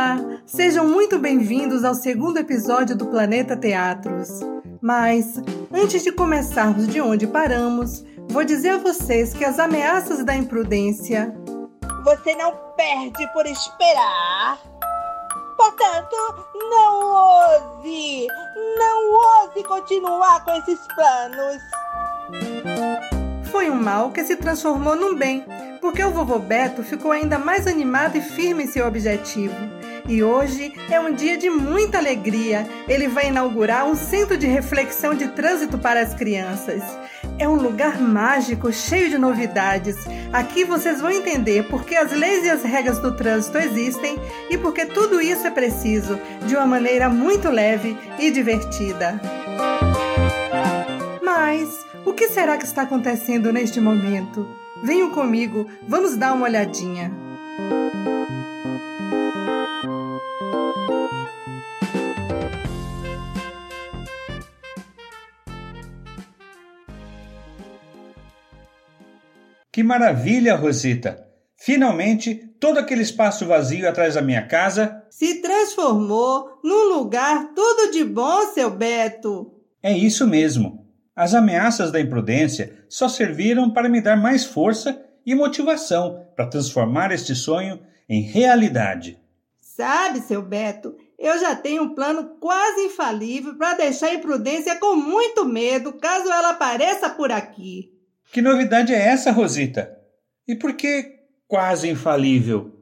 Olá, sejam muito bem-vindos ao segundo episódio do Planeta Teatros. Mas, antes de começarmos de onde paramos, vou dizer a vocês que as ameaças da imprudência. Você não perde por esperar. Portanto, não ouse, não ouse continuar com esses planos. Foi um mal que se transformou num bem, porque o vovô Beto ficou ainda mais animado e firme em seu objetivo. E hoje é um dia de muita alegria. Ele vai inaugurar um centro de reflexão de trânsito para as crianças. É um lugar mágico, cheio de novidades. Aqui vocês vão entender por que as leis e as regras do trânsito existem e porque tudo isso é preciso de uma maneira muito leve e divertida. Mas o que será que está acontecendo neste momento? Venham comigo, vamos dar uma olhadinha. Que maravilha, Rosita! Finalmente, todo aquele espaço vazio atrás da minha casa se transformou num lugar tudo de bom, seu Beto. É isso mesmo. As ameaças da imprudência só serviram para me dar mais força e motivação para transformar este sonho em realidade. Sabe, seu Beto, eu já tenho um plano quase infalível para deixar a imprudência com muito medo caso ela apareça por aqui. Que novidade é essa, Rosita? E por que quase infalível?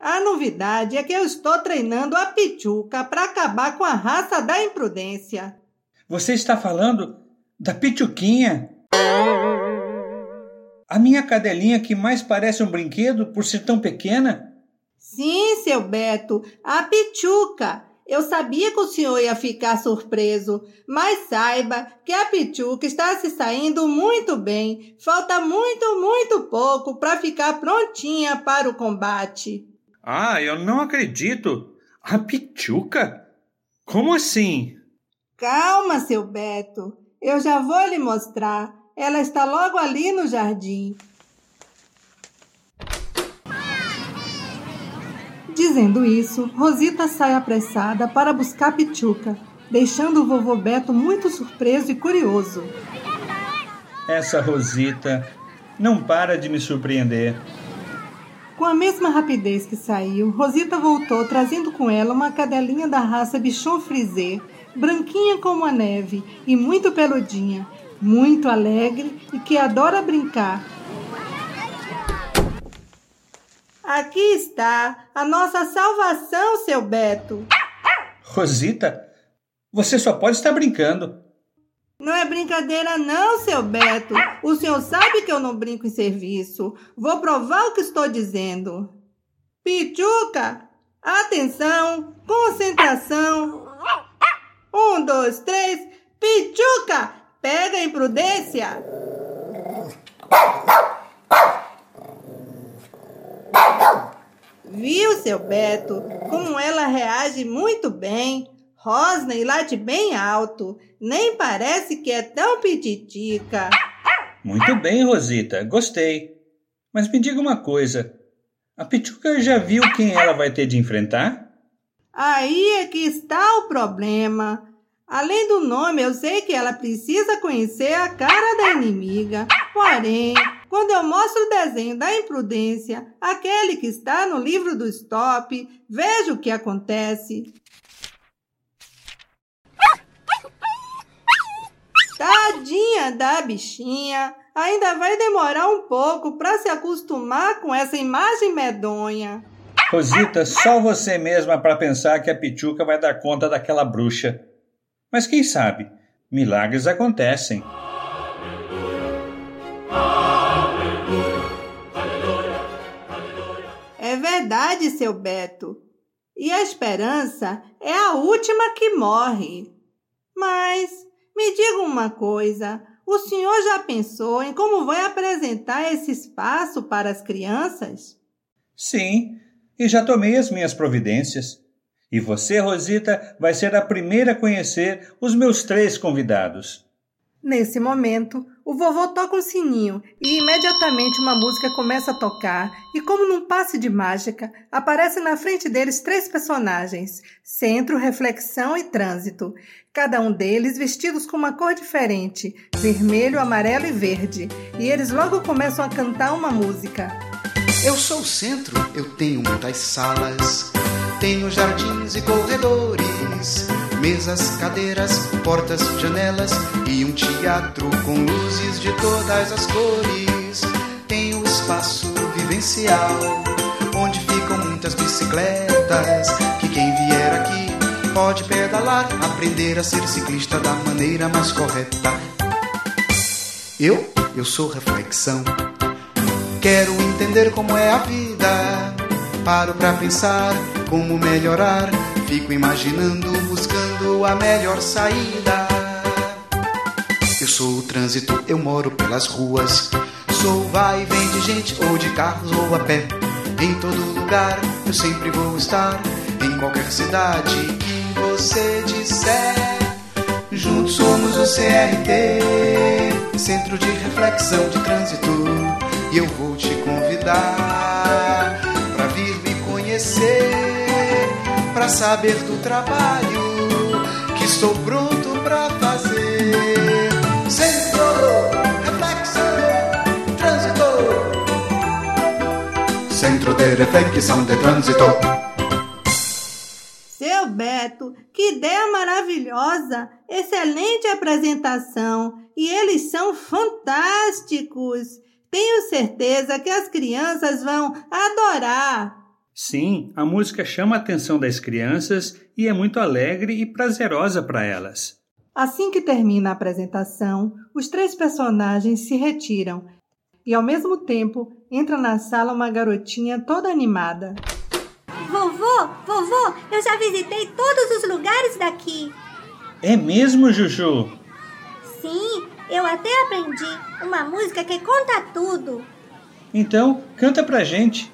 A novidade é que eu estou treinando a Pichuca para acabar com a raça da imprudência. Você está falando da Pichuquinha? A minha cadelinha que mais parece um brinquedo por ser tão pequena? Sim, seu Beto, a Pichuca. Eu sabia que o senhor ia ficar surpreso, mas saiba que a Pichuca está se saindo muito bem. Falta muito, muito pouco para ficar prontinha para o combate. Ah, eu não acredito! A Pichuca? Como assim? Calma, seu Beto. Eu já vou lhe mostrar. Ela está logo ali no jardim. Dizendo isso, Rosita sai apressada para buscar Pichuca, deixando o vovô Beto muito surpreso e curioso. Essa Rosita não para de me surpreender. Com a mesma rapidez que saiu, Rosita voltou trazendo com ela uma cadelinha da raça Bichon Frisé, branquinha como a neve e muito peludinha, muito alegre e que adora brincar. Aqui está a nossa salvação, seu Beto. Rosita, você só pode estar brincando. Não é brincadeira, não, seu Beto. O senhor sabe que eu não brinco em serviço. Vou provar o que estou dizendo. Pichuca, atenção, concentração. Um, dois, três. Pichuca, pega a imprudência. Viu, seu Beto, como ela reage muito bem? Rosna e late bem alto. Nem parece que é tão pititica. Muito bem, Rosita. Gostei. Mas me diga uma coisa. A Pichuca já viu quem ela vai ter de enfrentar? Aí é que está o problema. Além do nome, eu sei que ela precisa conhecer a cara da inimiga. Porém, quando eu mostro o desenho da imprudência, aquele que está no livro do stop, vejo o que acontece. Tadinha da bichinha, ainda vai demorar um pouco para se acostumar com essa imagem medonha. Rosita, só você mesma para pensar que a Pichuca vai dar conta daquela bruxa. Mas quem sabe, milagres acontecem. Verdade, seu Beto. E a esperança é a última que morre. Mas me diga uma coisa: o senhor já pensou em como vai apresentar esse espaço para as crianças? Sim, e já tomei as minhas providências. E você, Rosita, vai ser a primeira a conhecer os meus três convidados. Nesse momento, o vovô toca um sininho e imediatamente uma música começa a tocar, e como num passe de mágica, aparecem na frente deles três personagens: centro, reflexão e trânsito. Cada um deles vestidos com uma cor diferente: vermelho, amarelo e verde. E eles logo começam a cantar uma música. Eu sou o centro, eu tenho muitas salas, tenho jardins e corredores Mesas, cadeiras, portas, janelas e um teatro com luzes de todas as cores. Tem o espaço vivencial, onde ficam muitas bicicletas. Que quem vier aqui pode pedalar, aprender a ser ciclista da maneira mais correta. Eu, eu sou reflexão. Quero entender como é a vida. Paro pra pensar como melhorar. Fico imaginando, buscando a melhor saída. Eu sou o trânsito, eu moro pelas ruas. Sou vai e vem de gente, ou de carros ou a pé. Em todo lugar eu sempre vou estar. Em qualquer cidade que você disser. Juntos somos o CRT, Centro de Reflexão de Trânsito. E eu vou te convidar conhecer, para saber do trabalho estou pronto pra fazer. Centro, reflexão, trânsito. Centro de reflexão de trânsito. Seu Beto, que ideia maravilhosa! Excelente apresentação! E eles são fantásticos! Tenho certeza que as crianças vão adorar! Sim, a música chama a atenção das crianças e é muito alegre e prazerosa para elas. Assim que termina a apresentação, os três personagens se retiram e, ao mesmo tempo, entra na sala uma garotinha toda animada. Vovô, vovô, eu já visitei todos os lugares daqui. É mesmo, Juju? Sim, eu até aprendi uma música que conta tudo. Então, canta pra gente.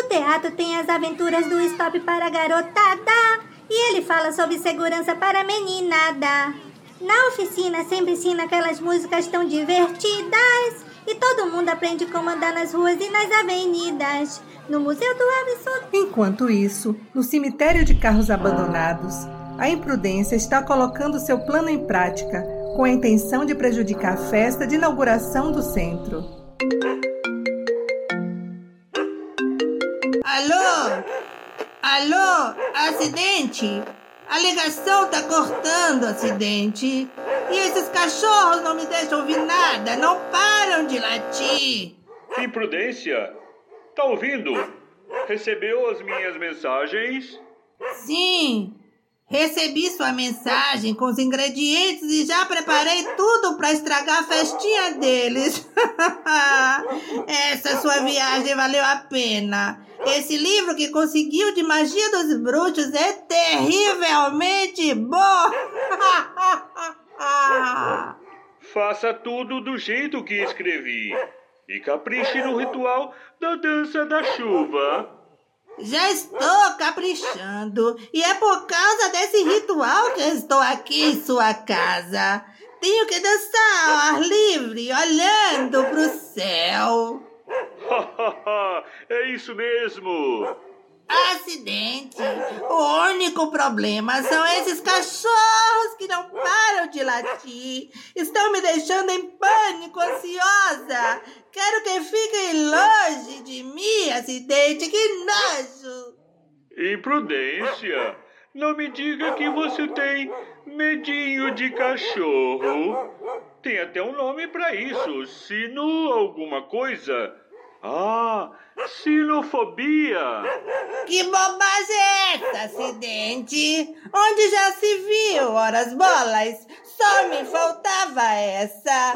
No teatro tem as aventuras do Stop para a garotada e ele fala sobre segurança para a meninada. Na oficina sempre ensina aquelas músicas tão divertidas e todo mundo aprende como andar nas ruas e nas avenidas. No Museu do Absurdo. Enquanto isso, no cemitério de carros abandonados, a imprudência está colocando seu plano em prática com a intenção de prejudicar a festa de inauguração do centro. Alô? Acidente? A ligação tá cortando acidente. E esses cachorros não me deixam ouvir nada, não param de latir. Imprudência? Tá ouvindo? Recebeu as minhas mensagens? Sim, Recebi sua mensagem com os ingredientes e já preparei tudo para estragar a festinha deles. Essa sua viagem valeu a pena. Esse livro que conseguiu de magia dos bruxos é terrivelmente bom. Faça tudo do jeito que escrevi. E capriche no ritual da dança da chuva. Já estou caprichando e é por causa desse ritual que estou aqui em sua casa. Tenho que dançar ao ar livre, olhando para o céu. Isso mesmo. Acidente. O único problema são esses cachorros que não param de latir. Estão me deixando em pânico, ansiosa. Quero que fiquem longe de mim, acidente. Que nojo. Imprudência. Não me diga que você tem medinho de cachorro. Tem até um nome para isso. Sino alguma coisa. Ah, sinofobia! Que bobagem é essa, acidente? Onde já se viu, horas bolas? Só me faltava essa.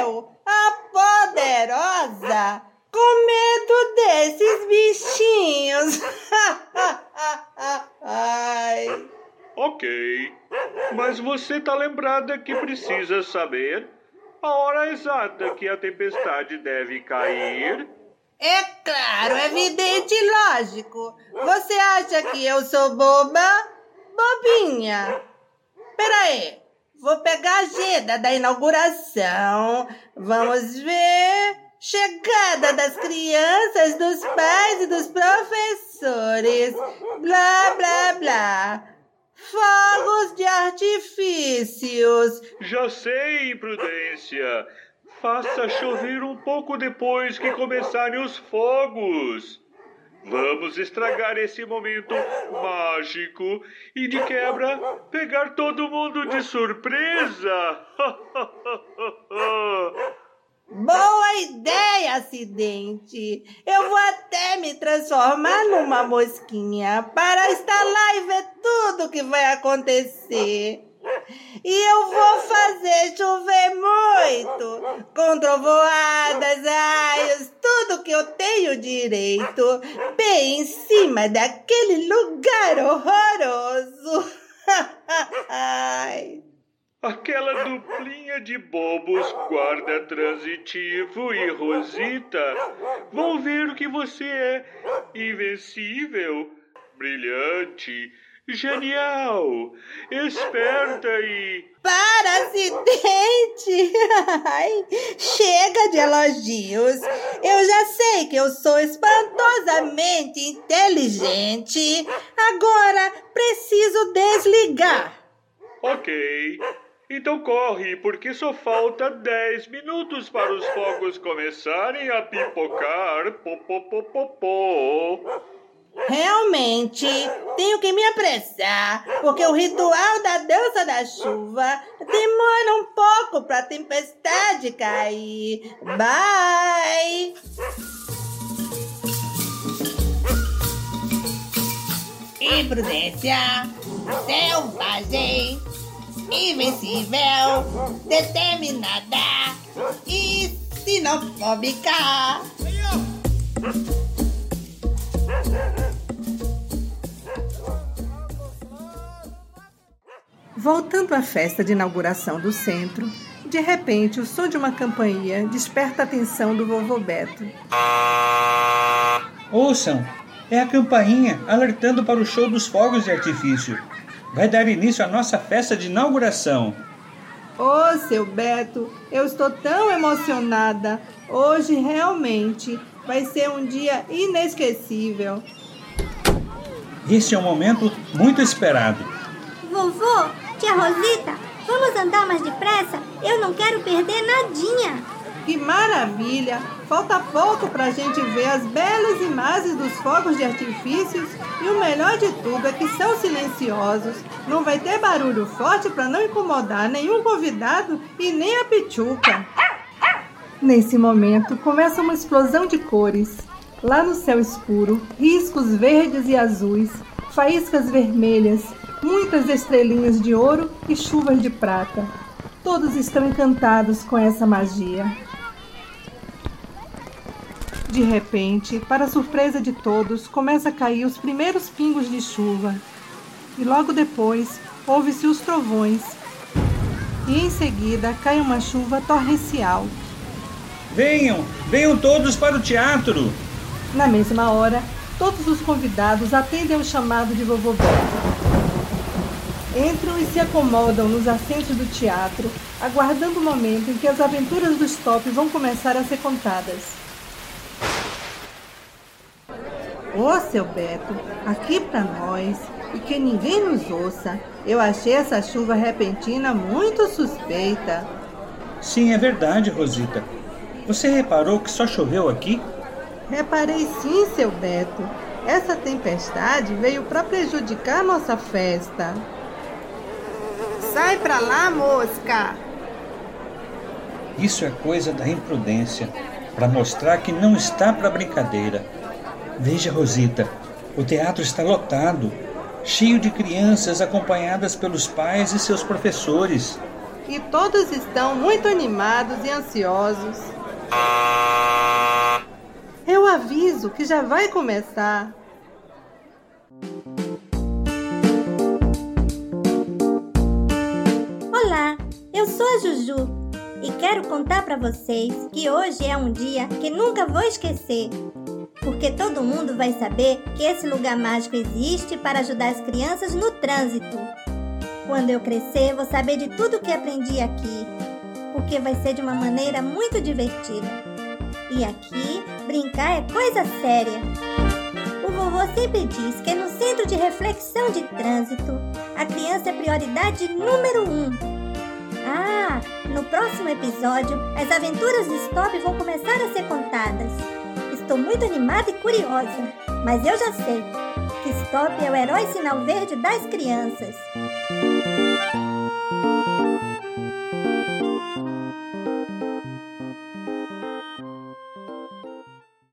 Eu, a poderosa, com medo desses bichinhos. Ai. Ok, mas você tá lembrada que precisa saber a hora exata que a tempestade deve cair? É claro, evidente e lógico. Você acha que eu sou boba? Bobinha. Peraí, Vou pegar a agenda da inauguração. Vamos ver. Chegada das crianças, dos pais e dos professores. Blá, blá, blá. Fogos de artifícios. Já sei, imprudência. Faça chover um pouco depois que começarem os fogos. Vamos estragar esse momento mágico e de quebra pegar todo mundo de surpresa. Boa ideia, acidente. Eu vou até me transformar numa mosquinha para estar lá e ver tudo que vai acontecer. E eu vou fazer chover muito, com trovoadas, raios, tudo que eu tenho direito, bem em cima daquele lugar horroroso. Aquela duplinha de bobos, guarda transitivo e Rosita, vão ver o que você é. Invencível, brilhante, genial, esperta e. Para, acidente! Ai, chega de elogios. Eu já sei que eu sou espantosamente inteligente. Agora preciso desligar. Ok. Então corre, porque só falta 10 minutos para os fogos começarem a pipocar. Popopopopô. Realmente, tenho que me apressar, porque o ritual da dança da chuva demora um pouco para a tempestade cair. Bye! Imprudência, selvagem, invencível, determinada e sinofóbica. Voltando à festa de inauguração do centro, de repente o som de uma campainha desperta a atenção do vovô Beto. Ouçam, é a campainha alertando para o show dos fogos de artifício. Vai dar início à nossa festa de inauguração. Ô, oh, seu Beto, eu estou tão emocionada. Hoje realmente vai ser um dia inesquecível. Esse é um momento muito esperado. Vovô, tia Rosita, vamos andar mais depressa? Eu não quero perder nadinha. Que maravilha! Falta pouco para a gente ver as belas imagens dos fogos de artifícios e o melhor de tudo é que são silenciosos. Não vai ter barulho forte para não incomodar nenhum convidado e nem a pichuca. Nesse momento, começa uma explosão de cores. Lá no céu escuro, riscos verdes e azuis, faíscas vermelhas, muitas estrelinhas de ouro e chuvas de prata. Todos estão encantados com essa magia. De repente, para surpresa de todos, começa a cair os primeiros pingos de chuva. E logo depois, ouve-se os trovões. E em seguida cai uma chuva torrencial. Venham, venham todos para o teatro! Na mesma hora, todos os convidados atendem ao chamado de vovô Beto. Entram e se acomodam nos assentos do teatro, aguardando o momento em que as aventuras do Stop vão começar a ser contadas. Ô, seu Beto, aqui para nós, e que ninguém nos ouça, eu achei essa chuva repentina muito suspeita. Sim, é verdade, Rosita. Você reparou que só choveu aqui? Reparei sim, seu Beto. Essa tempestade veio para prejudicar nossa festa. Sai pra lá, mosca! Isso é coisa da imprudência, para mostrar que não está para brincadeira. Veja, Rosita, o teatro está lotado, cheio de crianças acompanhadas pelos pais e seus professores. E todos estão muito animados e ansiosos. Eu aviso que já vai começar. Olá, eu sou a Juju e quero contar para vocês que hoje é um dia que nunca vou esquecer. Porque todo mundo vai saber que esse lugar mágico existe para ajudar as crianças no trânsito. Quando eu crescer, vou saber de tudo que aprendi aqui, porque vai ser de uma maneira muito divertida. E aqui, brincar é coisa séria. O vovô sempre diz que no centro de reflexão de trânsito, a criança é prioridade número um. Ah, no próximo episódio, as aventuras do Stop vão começar a ser contadas. Estou muito animada e curiosa, mas eu já sei que Stop é o herói sinal verde das crianças.